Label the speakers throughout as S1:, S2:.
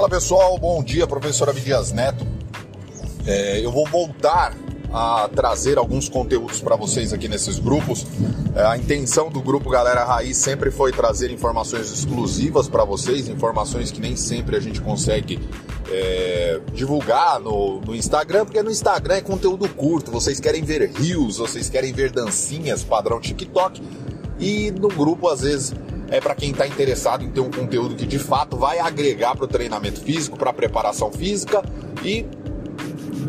S1: Fala pessoal, bom dia, professor Abdias Neto. É, eu vou voltar a trazer alguns conteúdos para vocês aqui nesses grupos. É, a intenção do grupo Galera Raiz sempre foi trazer informações exclusivas para vocês, informações que nem sempre a gente consegue é, divulgar no, no, Instagram, porque no Instagram é conteúdo curto, vocês querem ver rios, vocês querem ver dancinhas padrão TikTok, e no grupo às vezes é para quem está interessado em ter um conteúdo que de fato vai agregar para o treinamento físico, para a preparação física e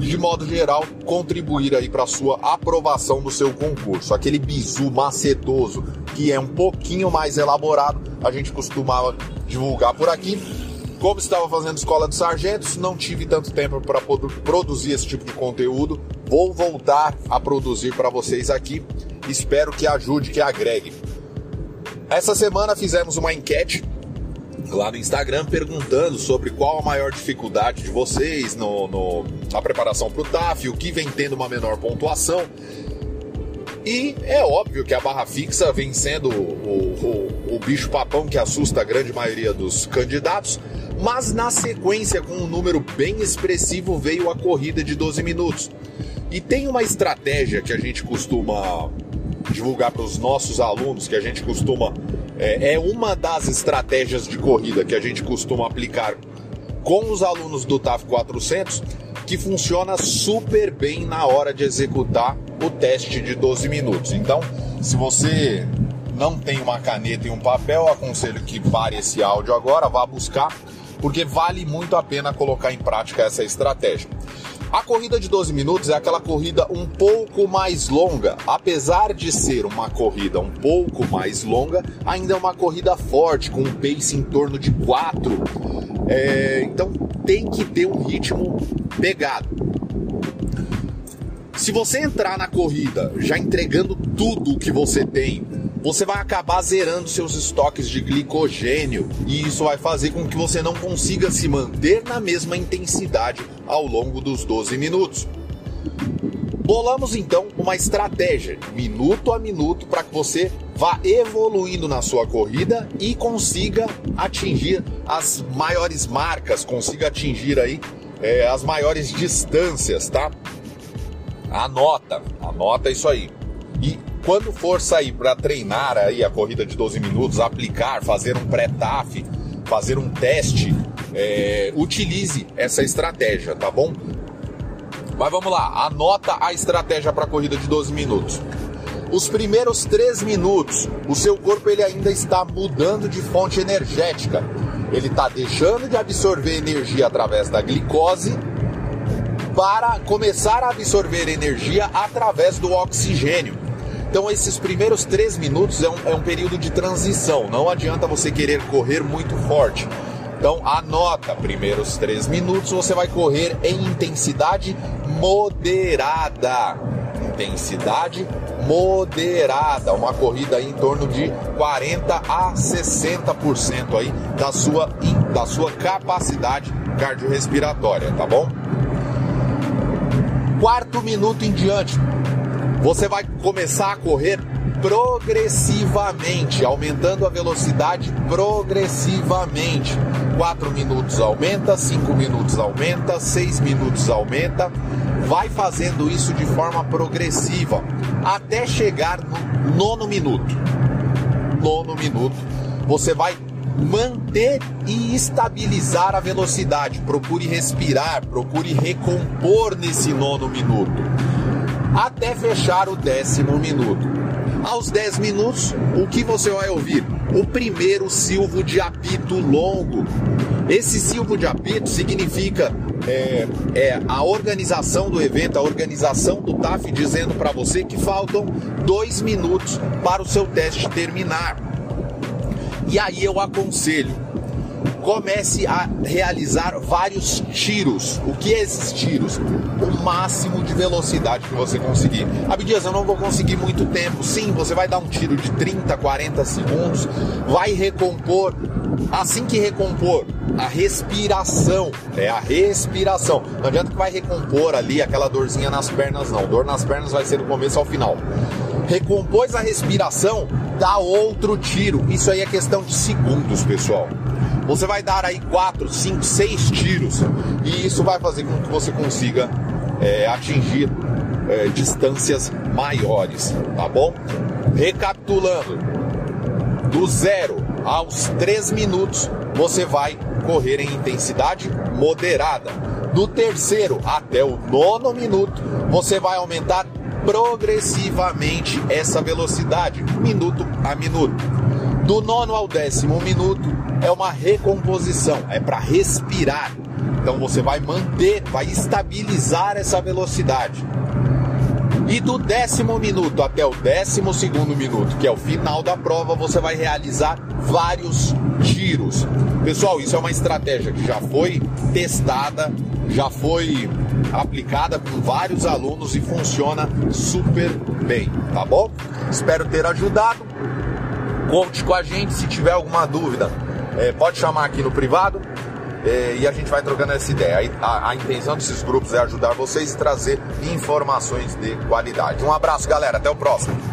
S1: de modo geral, contribuir aí para sua aprovação do seu concurso. Aquele bizu macetoso que é um pouquinho mais elaborado, a gente costumava divulgar por aqui. Como estava fazendo escola de sargentos, não tive tanto tempo para produzir esse tipo de conteúdo. Vou voltar a produzir para vocês aqui. Espero que ajude, que agregue. Essa semana fizemos uma enquete lá no Instagram perguntando sobre qual a maior dificuldade de vocês no, no na preparação para o TAF, o que vem tendo uma menor pontuação. E é óbvio que a barra fixa vem sendo o, o, o, bicho papão que assusta a grande maioria dos candidatos, mas na sequência, com um número bem expressivo, veio a corrida de 12 minutos. E tem uma estratégia que a gente costuma divulgar para os nossos alunos, que a gente costuma é, é uma das estratégias de corrida que a gente costuma aplicar com os alunos do TAF 400 que funciona super bem na hora de executar o teste de 12 minutos. Então, se você não tem uma caneta e um papel, aconselho que pare esse áudio agora, vá buscar, porque vale muito a pena colocar em prática essa estratégia. A corrida de 12 minutos é aquela corrida um pouco mais longa. Apesar de ser uma corrida um pouco mais longa, ainda é uma corrida forte, com um pace em torno de 4. É, então tem que ter um ritmo pegado. Se você entrar na corrida já entregando tudo o que você tem, você vai acabar zerando seus estoques de glicogênio e isso vai fazer com que você não consiga se manter na mesma intensidade ao longo dos 12 minutos. Bolamos então uma estratégia, minuto a minuto, para que você vá evoluindo na sua corrida e consiga atingir as maiores marcas, consiga atingir aí é, as maiores distâncias, tá? Anota, anota isso aí. E quando for sair para treinar aí a corrida de 12 minutos, aplicar, fazer um pré-TAF, fazer um teste, é, utilize essa estratégia, tá bom? Mas vamos lá, anota a estratégia para a corrida de 12 minutos. Os primeiros 3 minutos, o seu corpo ele ainda está mudando de fonte energética. Ele está deixando de absorver energia através da glicose para começar a absorver energia através do oxigênio. Então, esses primeiros três minutos é um, é um período de transição. Não adianta você querer correr muito forte. Então, anota: primeiros três minutos você vai correr em intensidade moderada. Intensidade moderada, uma corrida em torno de 40 a 60% aí da sua, da sua capacidade cardiorrespiratória, tá bom? Quarto minuto em diante, você vai começar a correr progressivamente, aumentando a velocidade progressivamente. 4 minutos aumenta, 5 minutos aumenta, 6 minutos aumenta. Vai fazendo isso de forma progressiva até chegar no nono minuto. Nono minuto, você vai manter e estabilizar a velocidade. Procure respirar, procure recompor nesse nono minuto até fechar o décimo minuto. Aos 10 minutos, o que você vai ouvir? O primeiro silvo de apito longo. Esse silvo de apito significa é, é, a organização do evento, a organização do TAF dizendo para você que faltam dois minutos para o seu teste terminar. E aí eu aconselho comece a realizar vários tiros. O que é esses tiros? O máximo de velocidade que você conseguir. Abdias, eu não vou conseguir muito tempo. Sim, você vai dar um tiro de 30, 40 segundos, vai recompor. Assim que recompor, a respiração, é a respiração. Não adianta que vai recompor ali aquela dorzinha nas pernas, não. Dor nas pernas vai ser do começo ao final recompôs a respiração, dá outro tiro. Isso aí é questão de segundos, pessoal. Você vai dar aí 4, 5, 6 tiros e isso vai fazer com que você consiga é, atingir é, distâncias maiores, tá bom? Recapitulando, do zero aos 3 minutos você vai correr em intensidade moderada. Do terceiro até o nono minuto você vai aumentar progressivamente essa velocidade, minuto a minuto. Do nono ao décimo minuto é uma recomposição, é para respirar. Então você vai manter, vai estabilizar essa velocidade. E do décimo minuto até o décimo segundo minuto, que é o final da prova, você vai realizar vários tiros. Pessoal, isso é uma estratégia que já foi testada, já foi aplicada com vários alunos e funciona super bem, tá bom? Espero ter ajudado. Conte com a gente se tiver alguma dúvida. É, pode chamar aqui no privado é, e a gente vai trocando essa ideia. A, a, a intenção desses grupos é ajudar vocês e trazer informações de qualidade. Um abraço, galera. Até o próximo.